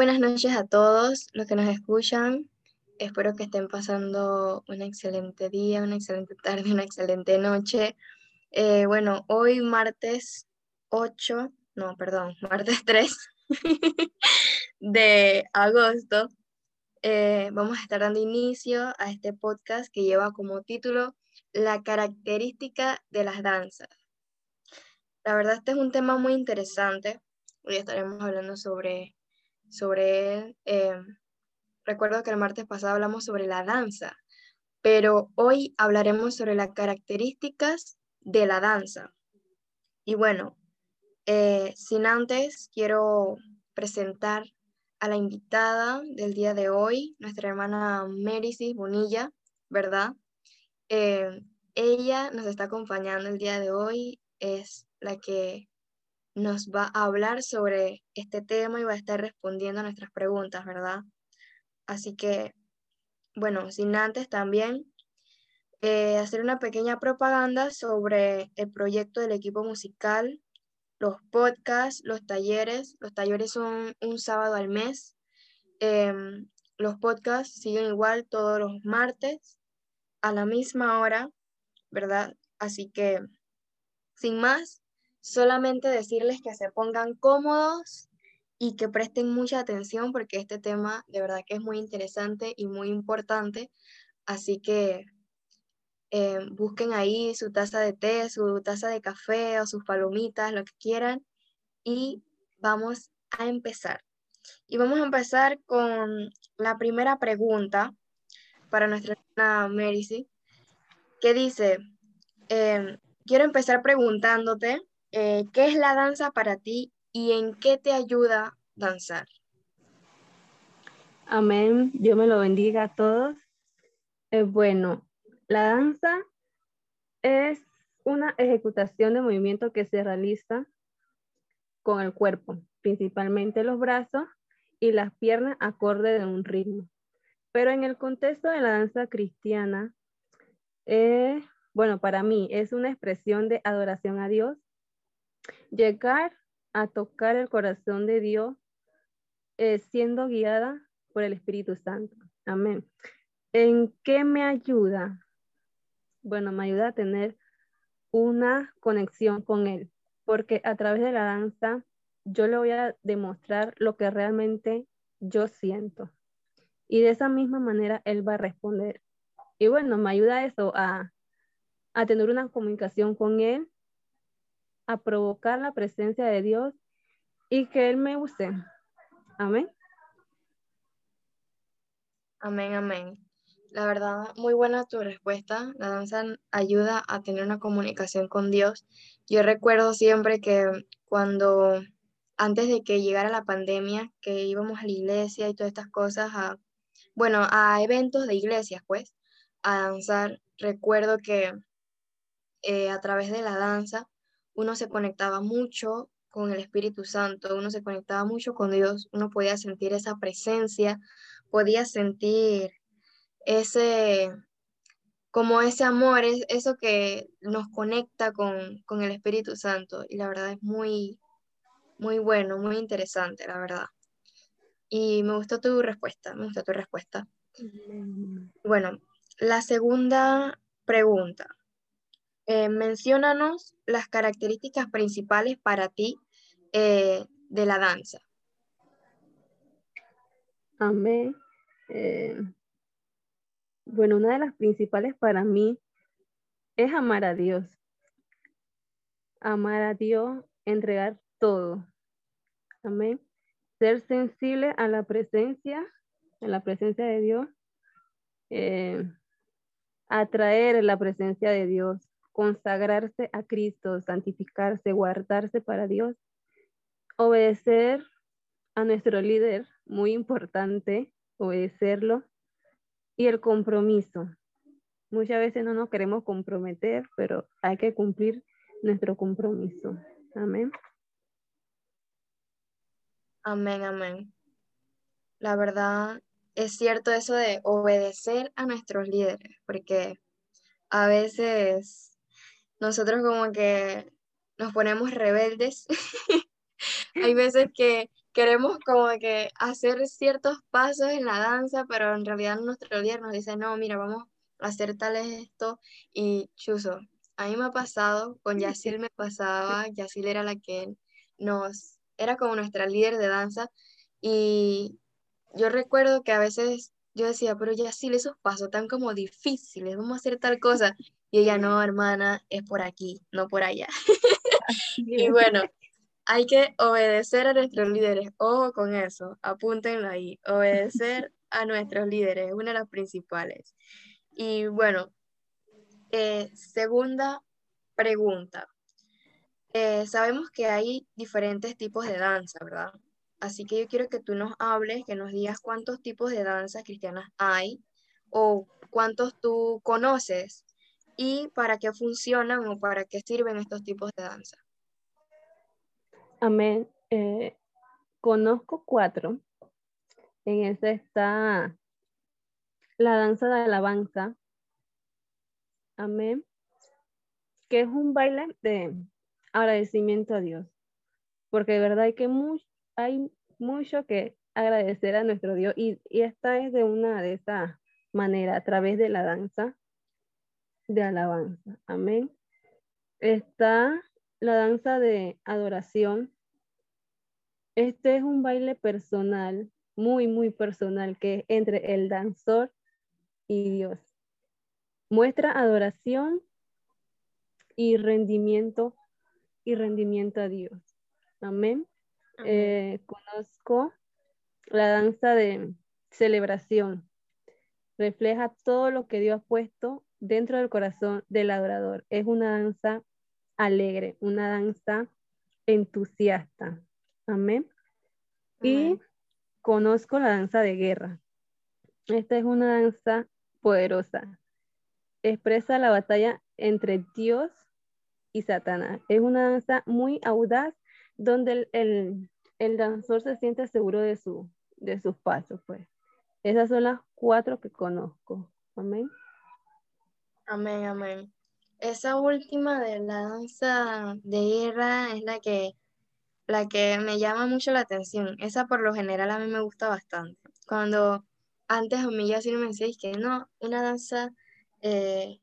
buenas noches a todos los que nos escuchan. Espero que estén pasando un excelente día, una excelente tarde, una excelente noche. Eh, bueno, hoy martes 8, no, perdón, martes 3 de agosto, eh, vamos a estar dando inicio a este podcast que lleva como título La característica de las danzas. La verdad, este es un tema muy interesante. Hoy estaremos hablando sobre, sobre. Eh, recuerdo que el martes pasado hablamos sobre la danza, pero hoy hablaremos sobre las características de la danza. Y bueno, eh, sin antes, quiero presentar a la invitada del día de hoy, nuestra hermana Mericy Bonilla, ¿verdad? Eh, ella nos está acompañando el día de hoy, es la que nos va a hablar sobre este tema y va a estar respondiendo a nuestras preguntas, ¿verdad? Así que, bueno, sin antes también eh, hacer una pequeña propaganda sobre el proyecto del equipo musical, los podcasts, los talleres. Los talleres son un sábado al mes. Em, los podcasts siguen igual todos los martes a la misma hora, ¿verdad? Así que, sin más, solamente decirles que se pongan cómodos y que presten mucha atención porque este tema de verdad que es muy interesante y muy importante. Así que eh, busquen ahí su taza de té, su taza de café o sus palomitas, lo que quieran. Y vamos a empezar. Y vamos a empezar con la primera pregunta para nuestra hermana Mericy, que dice, em, quiero empezar preguntándote eh, ¿qué es la danza para ti y en qué te ayuda danzar? Amén. Dios me lo bendiga a todos. Eh, bueno, la danza es una ejecutación de movimiento que se realiza con el cuerpo, principalmente los brazos y las piernas acorde de un ritmo. Pero en el contexto de la danza cristiana, eh, bueno, para mí es una expresión de adoración a Dios llegar a tocar el corazón de Dios eh, siendo guiada por el Espíritu Santo. Amén. ¿En qué me ayuda? Bueno, me ayuda a tener una conexión con Él, porque a través de la danza yo le voy a demostrar lo que realmente yo siento. Y de esa misma manera Él va a responder. Y bueno, me ayuda eso a, a tener una comunicación con Él a provocar la presencia de Dios y que Él me use. Amén. Amén, amén. La verdad, muy buena tu respuesta. La danza ayuda a tener una comunicación con Dios. Yo recuerdo siempre que cuando, antes de que llegara la pandemia, que íbamos a la iglesia y todas estas cosas, a, bueno, a eventos de iglesias, pues, a danzar, recuerdo que eh, a través de la danza uno se conectaba mucho con el Espíritu Santo, uno se conectaba mucho con Dios, uno podía sentir esa presencia, podía sentir ese, como ese amor, es eso que nos conecta con, con el Espíritu Santo. Y la verdad es muy, muy bueno, muy interesante, la verdad. Y me gustó tu respuesta, me gustó tu respuesta. Bueno, la segunda pregunta. Eh, menciónanos las características principales para ti eh, de la danza. Amén. Eh, bueno, una de las principales para mí es amar a Dios. Amar a Dios, entregar todo. Amén. Ser sensible a la presencia, a la presencia de Dios. atraer la presencia de Dios consagrarse a Cristo, santificarse, guardarse para Dios, obedecer a nuestro líder, muy importante, obedecerlo, y el compromiso. Muchas veces no nos queremos comprometer, pero hay que cumplir nuestro compromiso. Amén. Amén, amén. La verdad, es cierto eso de obedecer a nuestros líderes, porque a veces nosotros como que nos ponemos rebeldes. Hay veces que queremos como que hacer ciertos pasos en la danza, pero en realidad nuestro líder nos dice, no, mira, vamos a hacer tal esto y chuzo. A mí me ha pasado, con Yacil me pasaba, Yacil era la que nos, era como nuestra líder de danza y yo recuerdo que a veces yo decía, pero Yacil, esos pasos tan como difíciles, vamos a hacer tal cosa. Y ella, no, hermana, es por aquí, no por allá. y bueno, hay que obedecer a nuestros líderes. Ojo con eso, apúntenlo ahí. Obedecer a nuestros líderes es una de las principales. Y bueno, eh, segunda pregunta. Eh, sabemos que hay diferentes tipos de danza, ¿verdad? Así que yo quiero que tú nos hables, que nos digas cuántos tipos de danzas cristianas hay o cuántos tú conoces y para qué funcionan o para qué sirven estos tipos de danza. Amén. Eh, conozco cuatro. En esa está la danza de alabanza. Amén. Que es un baile de agradecimiento a Dios. Porque de verdad hay, que hay mucho que agradecer a nuestro Dios. Y, esta es de una de esas maneras, a través de la danza de alabanza. Amén. Está la danza de adoración. Este es un baile personal, muy, muy personal, que es entre el danzor y Dios. Muestra adoración y rendimiento y rendimiento a Dios. Amén. Eh, conozco la danza de celebración. Refleja todo lo que Dios ha puesto dentro del corazón del adorador. Es una danza alegre, una danza entusiasta. Amén. Y conozco la danza de guerra. Esta es una danza poderosa. Expresa la batalla entre Dios y Satanás. Es una danza muy audaz donde el, danzor se siente seguro de, su, de sus pasos. Pues. Esas son las cuatro que conozco. Amén. Amén, amén. Esa última de la danza de guerra es la que, la que me llama mucho la atención. Esa por lo general a mí me gusta bastante. Cuando antes a mí ya sí me decís que no, una danza eh,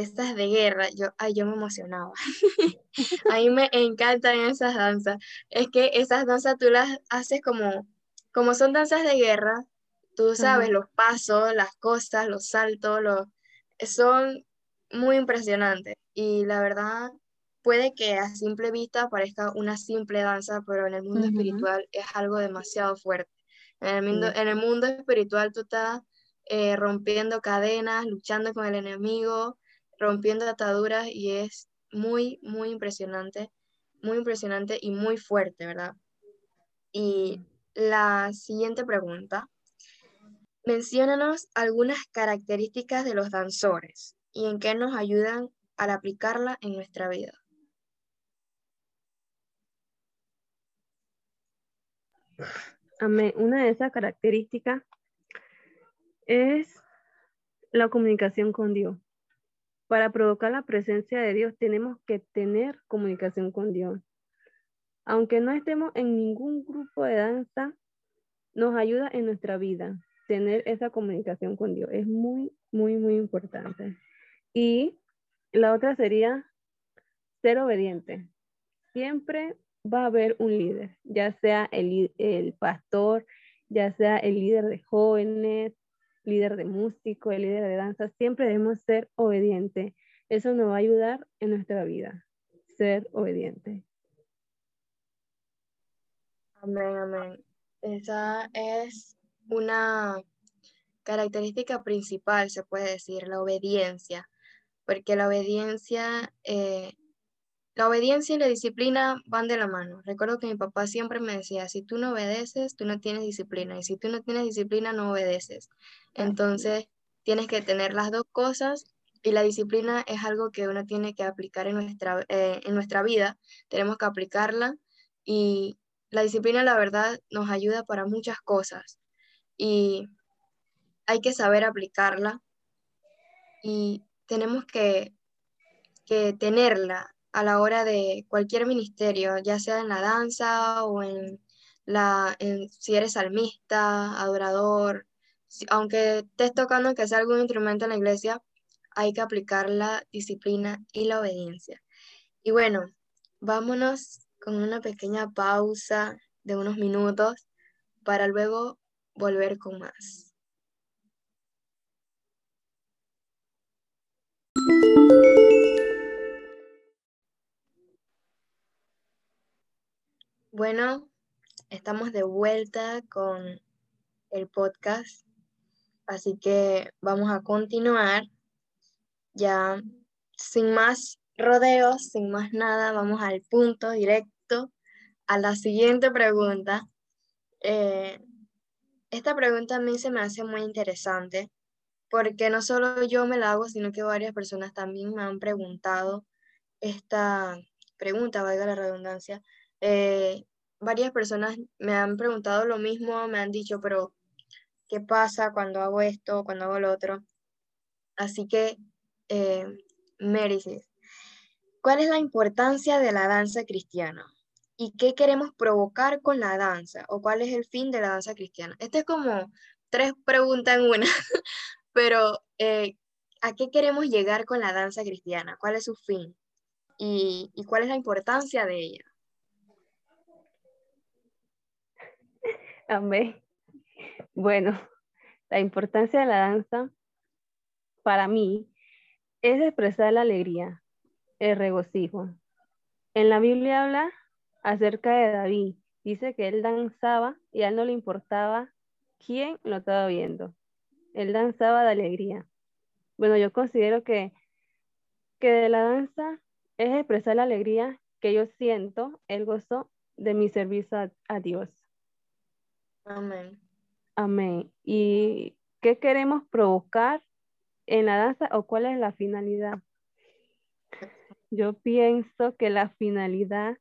estas de guerra, yo, ay, yo me emocionaba. a mí me encantan esas danzas. Es que esas danzas tú las haces como, como son danzas de guerra, tú sabes los pasos, las cosas, los saltos, los, son muy impresionantes y la verdad puede que a simple vista parezca una simple danza, pero en el mundo espiritual es algo demasiado fuerte. En el mundo, en el mundo espiritual tú estás eh, rompiendo cadenas, luchando con el enemigo, rompiendo ataduras y es muy, muy impresionante, muy impresionante y muy fuerte, ¿verdad? Y la siguiente pregunta, menciónanos algunas características de los danzores y en qué nos ayudan al aplicarla en nuestra vida. Una de esas características es la comunicación con Dios. Para provocar la presencia de Dios tenemos que tener comunicación con Dios. Aunque no estemos en ningún grupo de danza, nos ayuda en nuestra vida tener esa comunicación con Dios. Es muy, muy, muy importante. Y la otra sería ser obediente. Siempre va a haber un líder, ya sea el, el pastor, ya sea el líder de jóvenes, líder de músico, el líder de danza, siempre debemos ser obedientes. Eso nos va a ayudar en nuestra vida, ser obediente. Amén, amén. Esa es una característica principal, se puede decir, la obediencia porque la obediencia, eh, la obediencia y la disciplina van de la mano. Recuerdo que mi papá siempre me decía, si tú no obedeces, tú no tienes disciplina, y si tú no tienes disciplina, no obedeces. Entonces, tienes que tener las dos cosas y la disciplina es algo que uno tiene que aplicar en nuestra, eh, en nuestra vida, tenemos que aplicarla y la disciplina, la verdad, nos ayuda para muchas cosas y hay que saber aplicarla y tenemos que, tenerla a la hora de cualquier ministerio, ya sea en la danza o en la, si eres salmista, adorador, aunque estés tocando que sea algún instrumento en la iglesia, hay que aplicar la disciplina y la obediencia. Y bueno, vámonos con una pequeña pausa de unos minutos para luego volver con más. Bueno, estamos de vuelta con el podcast, así que vamos a continuar ya sin más rodeos, sin más nada, vamos al punto directo, a la siguiente pregunta. Eh, esta pregunta a mí se me hace muy interesante porque no solo yo me la hago, sino que varias personas también me han preguntado esta pregunta, valga la redundancia. Eh, varias personas me han preguntado lo mismo, me han dicho, pero ¿qué pasa cuando hago esto, cuando hago lo otro? Así que, eh, ¿cuál es la importancia de la danza cristiana? ¿Y qué queremos provocar con la danza? ¿O cuál es el fin de la danza cristiana? Este es como tres preguntas en una, pero eh, ¿a qué queremos llegar con la danza cristiana? ¿Cuál es su fin? ¿Y, y cuál es la importancia de ella? Amén. Bueno, la importancia de la danza para mí es expresar la alegría, el regocijo. En la Biblia habla acerca de David. Dice que él danzaba y a él no le importaba quién lo estaba viendo. Él danzaba de alegría. Bueno, yo considero que, que de la danza es expresar la alegría que yo siento, el gozo de mi servicio a Dios. Amén. Amén. ¿Y qué queremos provocar en la danza o cuál es la finalidad? Yo pienso que la finalidad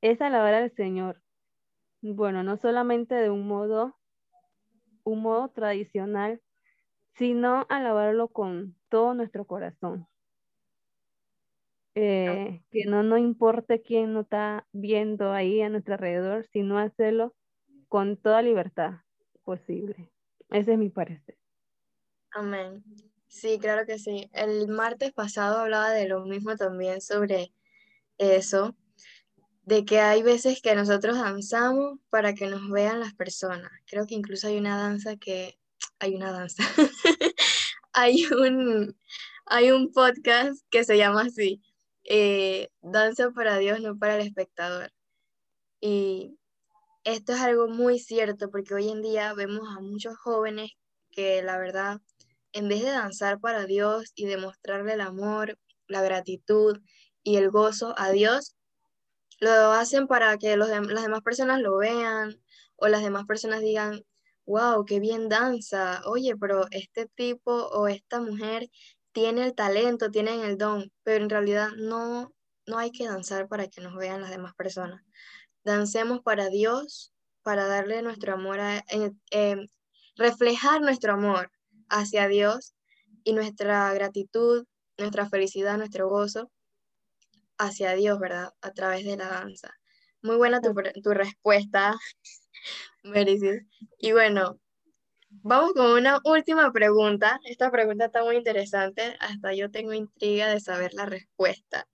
es alabar al Señor. Bueno, no solamente de un modo, un modo tradicional, sino alabarlo con todo nuestro corazón. Eh, que no nos importe quién nos está viendo ahí a nuestro alrededor, sino hacerlo con toda libertad posible. Ese es mi parecer. Amén. Sí, claro que sí. El martes pasado hablaba de lo mismo también sobre eso, de que hay veces que nosotros danzamos para que nos vean las personas. Creo que incluso hay una danza que, hay una danza, hay, un, hay un podcast que se llama así, eh, Danza para Dios, no para el espectador. Y esto es algo muy cierto porque hoy en día vemos a muchos jóvenes que la verdad, en vez de danzar para Dios y demostrarle el amor, la gratitud y el gozo a Dios, lo hacen para que los las demás personas lo vean o las demás personas digan, wow, qué bien danza, oye, pero este tipo o esta mujer tiene el talento, tiene el don, pero en realidad no, no hay que danzar para que nos vean las demás personas. Dancemos para Dios, para darle nuestro amor, a, em, reflejar nuestro amor hacia Dios y nuestra gratitud, nuestra felicidad, nuestro gozo hacia Dios, ¿verdad? A través de la danza. Muy buena tu, respuesta, Mericis. Y bueno, vamos con una última pregunta. Esta pregunta está muy interesante, hasta yo tengo intriga de saber la respuesta.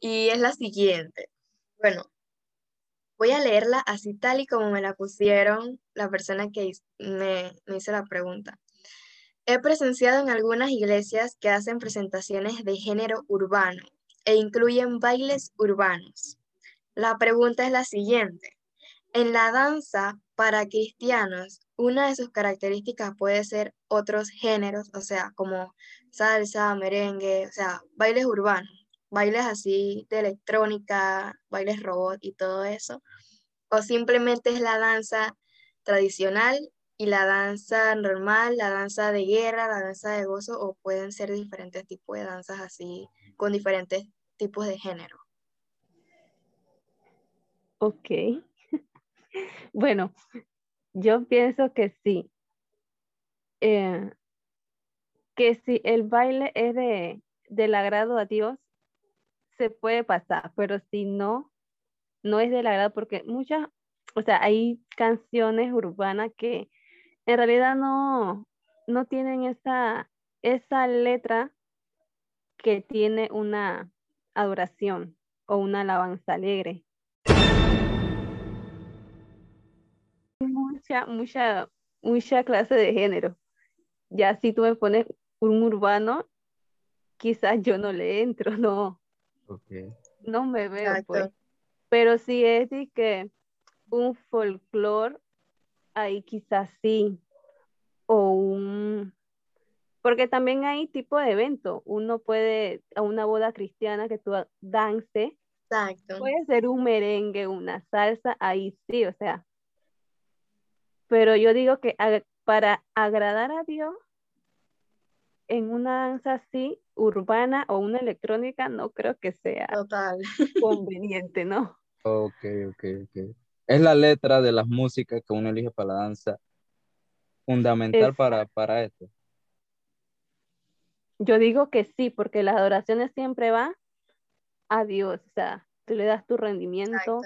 Y es la siguiente. Bueno, Voy a leerla así tal y como me la pusieron la persona que me, me hizo la pregunta. He presenciado en algunas iglesias que hacen presentaciones de género urbano e incluyen bailes urbanos. La pregunta es la siguiente. En la danza para cristianos, una de sus características puede ser otros géneros, o sea, como salsa, merengue, o sea, bailes urbanos bailes así de electrónica, bailes robot y todo eso, o simplemente es la danza tradicional y la danza normal, la danza de guerra, la danza de gozo, o pueden ser diferentes tipos de danzas así, con diferentes tipos de género. Ok. bueno, yo pienso que sí. Eh, que si el baile es de, del agrado a Dios, se puede pasar, pero si no, no es del agrado, porque muchas, o sea, hay canciones urbanas que en realidad no, no tienen esa, esa letra que tiene una adoración o una alabanza alegre. Mucha, mucha, mucha clase de género. Ya si tú me pones un urbano, quizás yo no le entro, no. No me veo, pues. Pero si es de que un folclore, ahí quizás sí. O un... Porque también hay tipo de evento. Uno puede, a una boda cristiana que tú dance. Exacto. Puede ser un merengue, una salsa, ahí sí, o sea. Pero yo digo que para agradar a Dios, en una danza así, urbana o una electrónica, no creo que sea Total. conveniente, ¿no? Ok, ok, ok. Es la letra de las músicas que uno elige para la danza fundamental para, para esto. Yo digo que sí, porque las adoraciones siempre van a Dios, o sea, tú le das tu rendimiento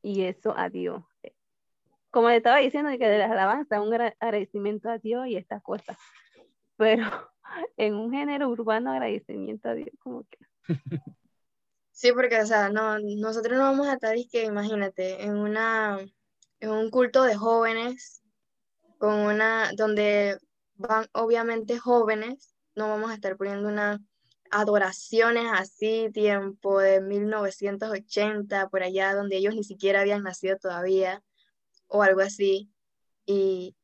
y eso a Dios. Como le estaba diciendo, que de las alabanzas, un agradecimiento a Dios y estas cosas. Pero en un género urbano, agradecimiento a Dios, como que. Sí, porque, o sea, no, nosotros no vamos a estar, imagínate, en una, en un culto de jóvenes, con una, donde van obviamente jóvenes, no vamos a estar poniendo unas adoraciones así, tiempo de 1980, por allá, donde ellos ni siquiera habían nacido todavía, o algo así. Y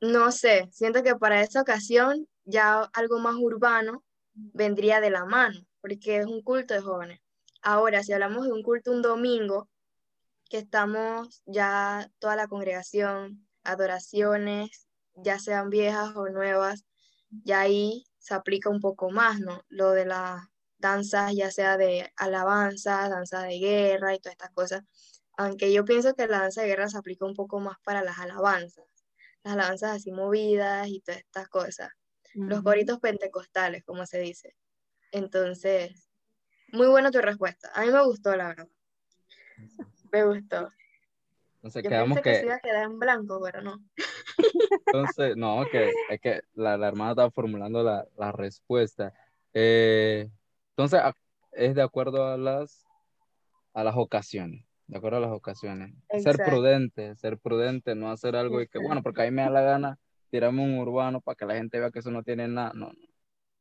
no sé, siento que para esa ocasión ya algo más urbano vendría de la mano porque es un culto de jóvenes. Ahora, si hablamos de un culto un domingo, que estamos ya toda la congregación, adoraciones, ya sean viejas o nuevas, ya ahí se aplica un poco más, ¿no? Lo de las danzas, ya sea de alabanza, danza de guerra y todas estas cosas. Aunque yo pienso que la danza de guerra se aplica un poco más para las alabanzas, las alabanzas así movidas y todas estas cosas. Los coritos pentecostales, como se dice. Entonces, muy buena tu respuesta. A mí me gustó, la verdad. Me gustó. Entonces quedamos que... que se iba a quedar en blanco, pero no. Entonces, no, que es que la, hermana estaba formulando la, respuesta. Eh, entonces, es de acuerdo a las, a las ocasiones. De acuerdo a las ocasiones. Ser prudente, ser prudente, no hacer algo y que, bueno, porque a mí me da la gana tirarme un urbano para que la gente vea que eso no tiene nada. No, no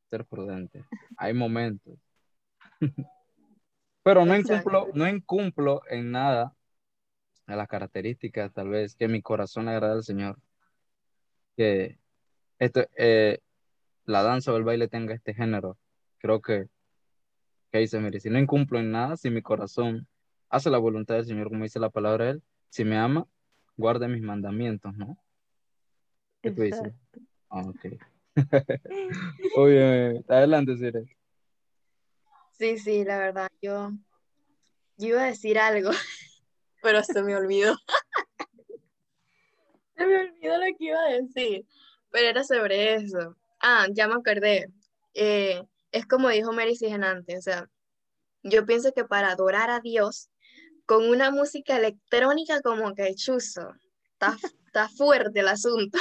ser prudente. Hay momentos. Pero no incumplo, no incumplo en nada a las características, tal vez, que mi corazón le agrada al Señor. Que esto, eh, la danza o el baile tenga este género. Creo que, que dice, mire, si no incumplo en nada, si mi corazón hace la voluntad del Señor, como dice la palabra de Él, si me ama, guarde mis mandamientos, ¿no? ¿Qué tú dices? Ah, ok. Obviamente. Adelante, Sire. Sí, sí, la verdad, yo, iba a decir algo, pero se me olvidó. se me olvidó lo que iba a decir, pero era sobre eso. Ah, ya me acordé. Eh, es como dijo Mary antes, o sea, yo pienso que para adorar a Dios, con una música electrónica como que chuzo, está, está fuerte el asunto.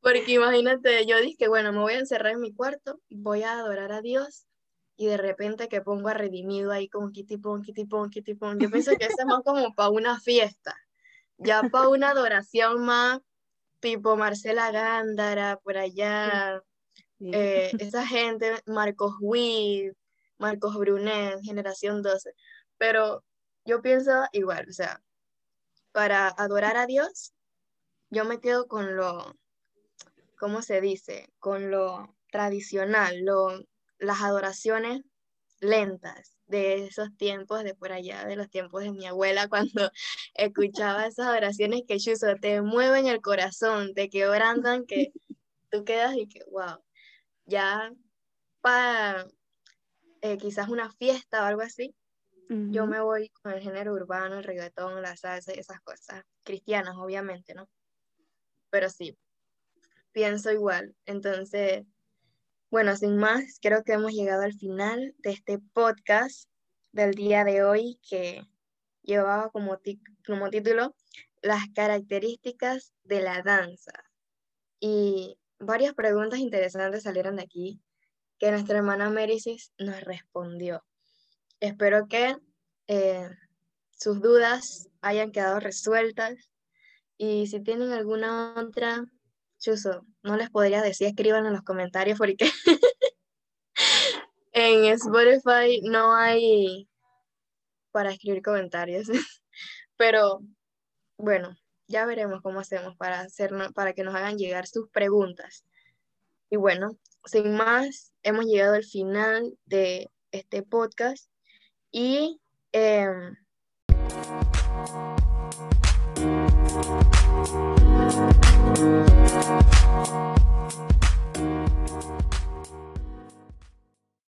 Porque imagínate, yo dije, bueno, me voy a encerrar en mi cuarto, voy a adorar a Dios y de repente que pongo a Redimido ahí como kitipón, kitipón, kitipón. Yo pienso que eso es más como para una fiesta, ya para una adoración más tipo Marcela Gándara, por allá, eh, esa gente, Marcos Witt, Marcos Brunet, Generación 12. Pero yo pienso igual, o sea, para adorar a Dios, yo me quedo con lo, ¿cómo se dice? Con lo tradicional, lo, las adoraciones lentas de esos tiempos de por allá, de los tiempos de mi abuela, cuando escuchaba esas adoraciones que chuzo, te mueven el corazón, te quebrantan, que tú quedas y que, wow, ya para eh, quizás una fiesta o algo así, yo me voy con el género urbano, el reggaetón, la salsa y esas cosas, cristianas obviamente, ¿no? Pero sí, pienso igual. Entonces, bueno, sin más, creo que hemos llegado al final de este podcast del día de hoy que llevaba como, como título Las características de la danza. Y varias preguntas interesantes salieron de aquí que nuestra hermana Méricis nos respondió. Espero que eh, sus dudas hayan quedado resueltas y si tienen alguna otra, Chuso, no les podría decir, escriban en los comentarios porque en Spotify no hay para escribir comentarios. Pero bueno, ya veremos cómo hacemos para, hacer, para que nos hagan llegar sus preguntas. Y bueno, sin más, hemos llegado al final de este podcast y em,